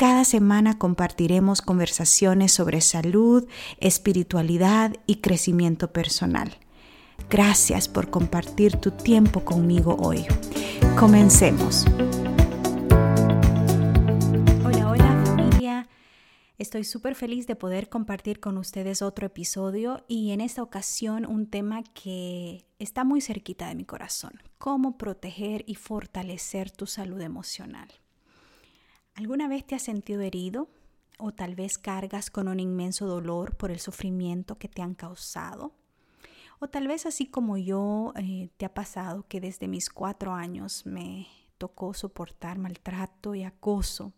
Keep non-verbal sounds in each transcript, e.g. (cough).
Cada semana compartiremos conversaciones sobre salud, espiritualidad y crecimiento personal. Gracias por compartir tu tiempo conmigo hoy. Comencemos. Hola, hola familia. Estoy súper feliz de poder compartir con ustedes otro episodio y en esta ocasión un tema que está muy cerquita de mi corazón, cómo proteger y fortalecer tu salud emocional. ¿Alguna vez te has sentido herido o tal vez cargas con un inmenso dolor por el sufrimiento que te han causado? O tal vez así como yo eh, te ha pasado que desde mis cuatro años me tocó soportar maltrato y acoso.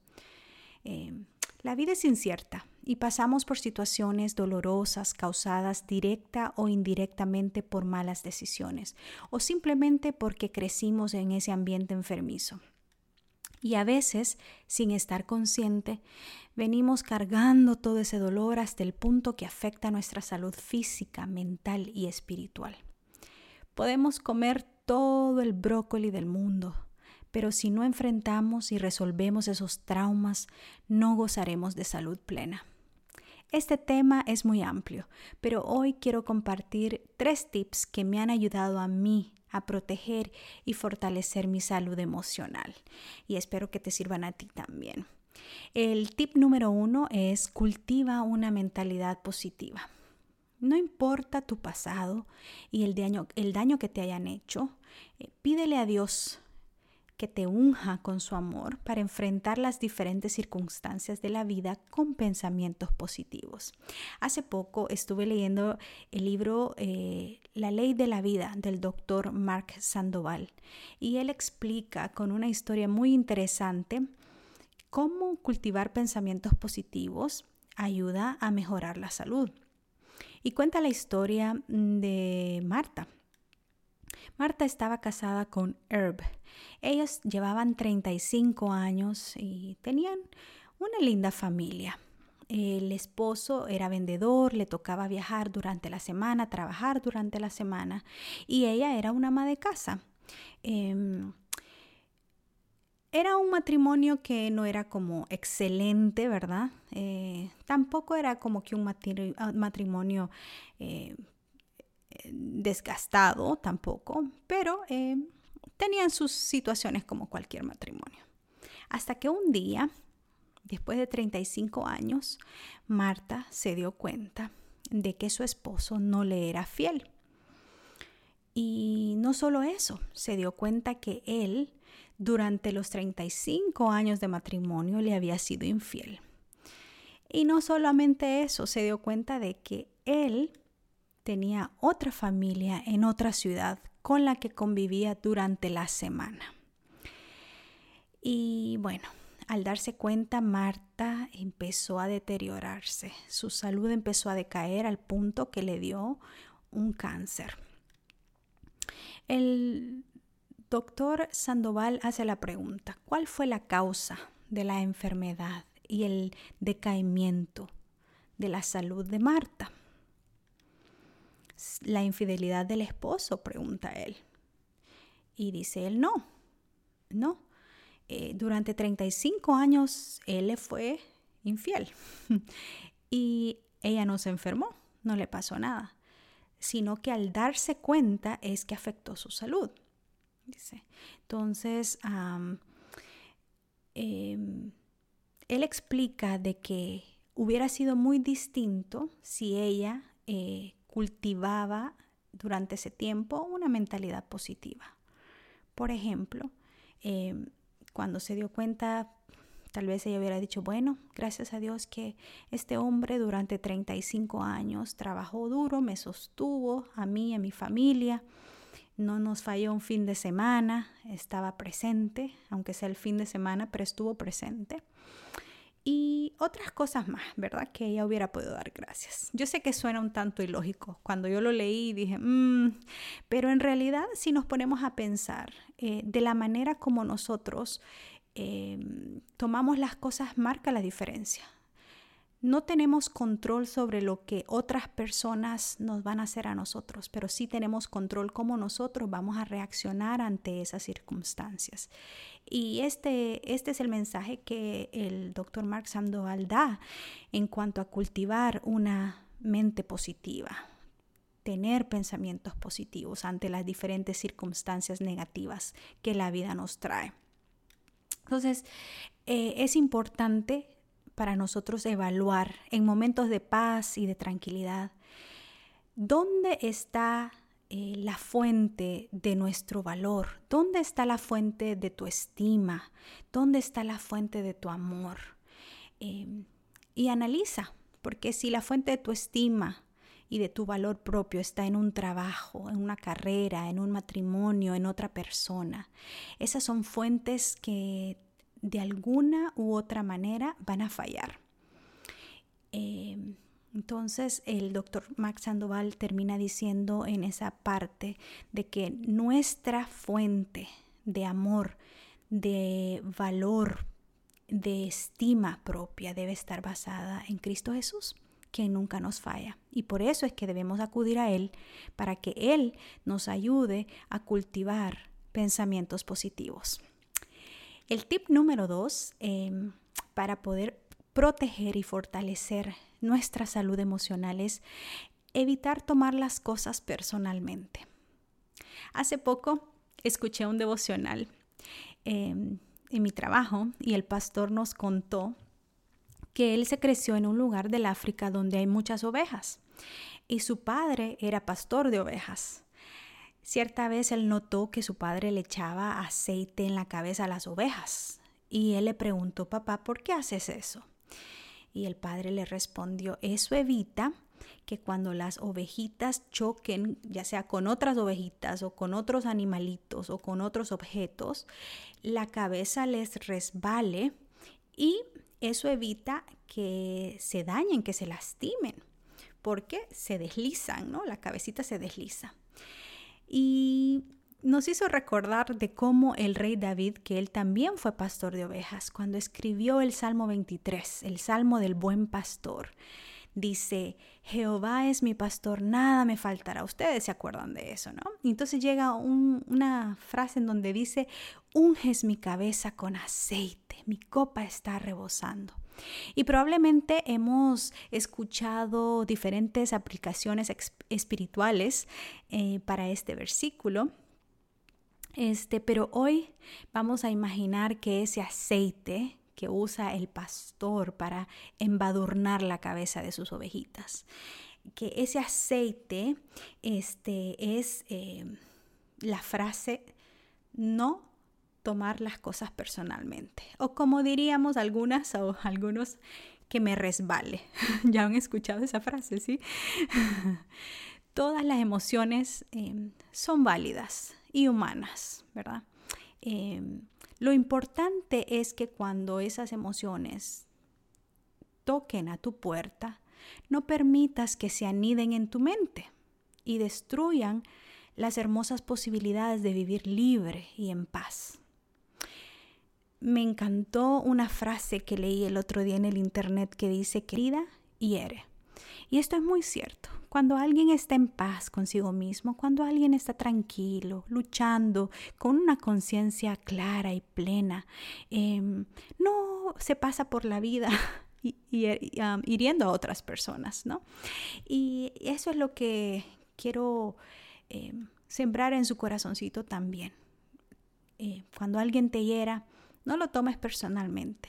Eh, la vida es incierta y pasamos por situaciones dolorosas causadas directa o indirectamente por malas decisiones o simplemente porque crecimos en ese ambiente enfermizo. Y a veces, sin estar consciente, venimos cargando todo ese dolor hasta el punto que afecta nuestra salud física, mental y espiritual. Podemos comer todo el brócoli del mundo, pero si no enfrentamos y resolvemos esos traumas, no gozaremos de salud plena. Este tema es muy amplio, pero hoy quiero compartir tres tips que me han ayudado a mí a proteger y fortalecer mi salud emocional. Y espero que te sirvan a ti también. El tip número uno es cultiva una mentalidad positiva. No importa tu pasado y el daño, el daño que te hayan hecho, eh, pídele a Dios que te unja con su amor para enfrentar las diferentes circunstancias de la vida con pensamientos positivos. Hace poco estuve leyendo el libro eh, La ley de la vida del doctor Mark Sandoval y él explica con una historia muy interesante cómo cultivar pensamientos positivos ayuda a mejorar la salud. Y cuenta la historia de Marta. Marta estaba casada con Herb. Ellos llevaban 35 años y tenían una linda familia. El esposo era vendedor, le tocaba viajar durante la semana, trabajar durante la semana y ella era una ama de casa. Em, era un matrimonio que no era como excelente, ¿verdad? Eh, tampoco era como que un matrimonio eh, desgastado tampoco, pero eh, tenían sus situaciones como cualquier matrimonio. Hasta que un día, después de 35 años, Marta se dio cuenta de que su esposo no le era fiel. Y no solo eso, se dio cuenta que él durante los 35 años de matrimonio le había sido infiel. Y no solamente eso, se dio cuenta de que él tenía otra familia en otra ciudad con la que convivía durante la semana. Y bueno, al darse cuenta, Marta empezó a deteriorarse. Su salud empezó a decaer al punto que le dio un cáncer. El doctor Sandoval hace la pregunta, ¿cuál fue la causa de la enfermedad y el decaimiento de la salud de Marta? La infidelidad del esposo? Pregunta él. Y dice él, no, no. Eh, durante 35 años él le fue infiel (laughs) y ella no se enfermó, no le pasó nada, sino que al darse cuenta es que afectó su salud. Dice. Entonces, em, él explica de que hubiera sido muy distinto si ella eh, cultivaba durante ese tiempo una mentalidad positiva. Por ejemplo, em, cuando se dio cuenta, tal vez ella hubiera dicho, bueno, gracias a Dios que este hombre durante 35 años trabajó duro, me sostuvo a mí a mi familia, no nos falló un fin de semana, estaba presente, aunque sea el fin de semana, pero estuvo presente. Y otras cosas más, ¿verdad? Que ella hubiera podido dar gracias. Yo sé que suena un tanto ilógico. Cuando yo lo leí dije, mmm, pero en realidad si nos ponemos a pensar eh, de la manera como nosotros em, tomamos las cosas, marca la diferencia. No tenemos control sobre lo que otras personas nos van a hacer a nosotros, pero sí tenemos control cómo nosotros vamos a reaccionar ante esas circunstancias. Y este, este es el mensaje que el doctor Mark Sandoval da en cuanto a cultivar una mente positiva, tener pensamientos positivos ante las diferentes circunstancias negativas que la vida nos trae. Entonces, eh, es importante para nosotros evaluar en momentos de paz y de tranquilidad dónde está eh, la fuente de nuestro valor, dónde está la fuente de tu estima, dónde está la fuente de tu amor. Em, y analiza, porque si la fuente de tu estima y de tu valor propio está en un trabajo, en una carrera, en un matrimonio, en otra persona, esas son fuentes que de alguna u otra manera van a fallar. Em, entonces el doctor Max Sandoval termina diciendo en esa parte de que nuestra fuente de amor, de valor, de estima propia debe estar basada en Cristo Jesús, quien nunca nos falla. Y por eso es que debemos acudir a Él para que Él nos ayude a cultivar pensamientos positivos. El tip número dos, em, para poder proteger y fortalecer nuestra salud emocional es evitar tomar las cosas personalmente. Hace poco escuché un devocional em, en mi trabajo y el pastor nos contó que él se creció en un lugar del África donde hay muchas ovejas y su padre era pastor de ovejas. Cierta vez él notó que su padre le echaba aceite en la cabeza a las ovejas y él le preguntó, papá, ¿por qué haces eso? Y el padre le respondió, eso evita que cuando las ovejitas choquen, ya sea con otras ovejitas o con otros animalitos o con otros objetos, la cabeza les resbale y eso evita que se dañen, que se lastimen, porque se deslizan, ¿no? La cabecita se desliza. Y nos hizo recordar de cómo el rey David, que él también fue pastor de ovejas, cuando escribió el Salmo 23, el Salmo del buen pastor, dice, Jehová es mi pastor, nada me faltará. Ustedes se acuerdan de eso, ¿no? Y entonces llega una frase en donde dice, unges mi cabeza con aceite, mi copa está rebosando. Y probablemente hemos escuchado diferentes aplicaciones espirituales eh, para este versículo. Este, pero hoy vamos a imaginar que ese aceite que usa el pastor para embadurnar la cabeza de sus ovejitas, que ese aceite este, es eh, la frase no tomar las cosas personalmente. O como diríamos algunas o algunos, que me resbale. (laughs) ya han escuchado esa frase, ¿sí? (laughs) Todas las emociones em, son válidas y humanas, ¿verdad? Em, lo importante es que cuando esas emociones toquen a tu puerta, no permitas que se aniden en tu mente y destruyan las hermosas posibilidades de vivir libre y en paz me encantó una frase que leí el otro día en el internet que dice, querida, hiere. Y esto es muy cierto. Cuando alguien está en paz consigo mismo, cuando alguien está tranquilo, luchando, con una conciencia clara y plena, em, no se pasa por la vida (laughs) hiriendo a otras personas, ¿no? Y eso es lo que quiero em, sembrar en su corazoncito también. Eh, cuando alguien te hiera, no lo tomes personalmente.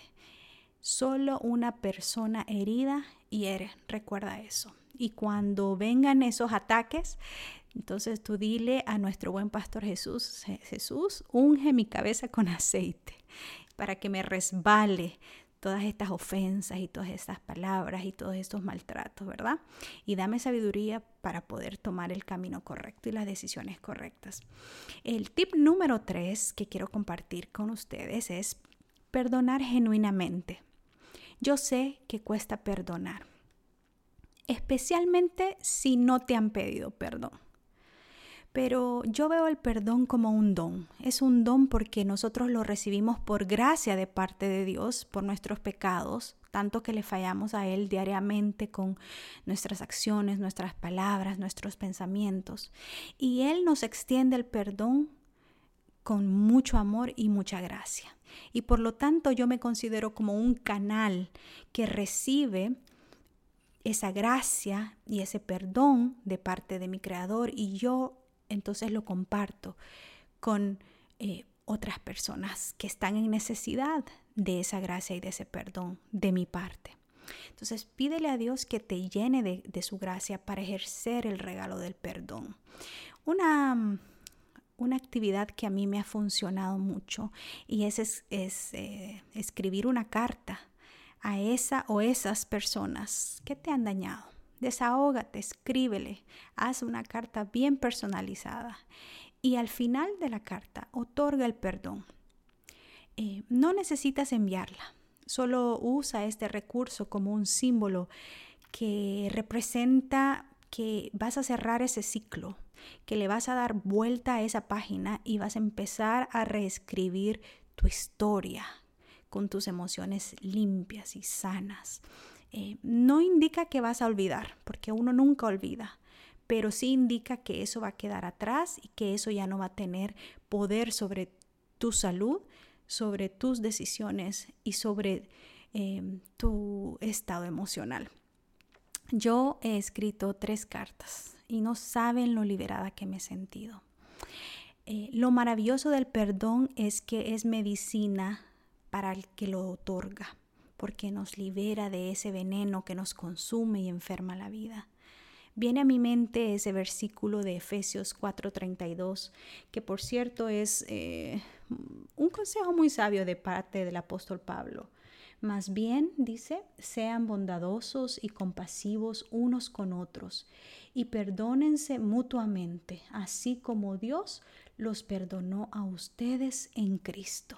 Solo una persona herida hiere, recuerda eso. Y cuando vengan esos ataques, entonces tú dile a nuestro buen pastor Jesús, Jesús, unge mi cabeza con aceite para que me resbale todas estas ofensas y todas estas palabras y todos estos maltratos, ¿verdad? Y dame sabiduría para poder tomar el camino correcto y las decisiones correctas. El tip número tres que quiero compartir con ustedes es perdonar genuinamente. Yo sé que cuesta perdonar, especialmente si no te han pedido perdón. Pero yo veo el perdón como un don. Es un don porque nosotros lo recibimos por gracia de parte de Dios, por nuestros pecados, tanto que le fallamos a Él diariamente con nuestras acciones, nuestras palabras, nuestros pensamientos. Y Él nos extiende el perdón con mucho amor y mucha gracia. Y por lo tanto yo me considero como un canal que recibe esa gracia y ese perdón de parte de mi Creador y yo entonces lo comparto con eh, otras personas que están en necesidad de esa gracia y de ese perdón de mi parte. Entonces pídele a Dios que te llene de, su gracia para ejercer el regalo del perdón. Una, una, actividad que a mí me ha funcionado mucho y es, es, eh, escribir una carta a esa o esas personas que te han dañado Desahógate, escríbele, haz una carta bien personalizada y al final de la carta otorga el perdón. Eh, no necesitas enviarla, solo usa este recurso como un símbolo que representa que vas a cerrar ese ciclo, que le vas a dar vuelta a esa página y vas a empezar a reescribir tu historia con tus emociones limpias y sanas. Eh, no indica que vas a olvidar, porque uno nunca olvida, pero sí indica que eso va a quedar atrás y que eso ya no va a tener poder sobre tu salud, sobre tus decisiones y sobre em, tu estado emocional. Yo he escrito tres cartas y no saben lo liberada que me he sentido. Eh, lo maravilloso del perdón es que es medicina para el que lo otorga porque nos libera de ese veneno que nos consume y enferma la vida. Viene a mi mente ese versículo de Efesios 4:32, que por cierto es eh, un consejo muy sabio de parte del apóstol Pablo. Más bien, dice, sean bondadosos y compasivos unos con otros y perdónense mutuamente, así como Dios los perdonó a ustedes en Cristo.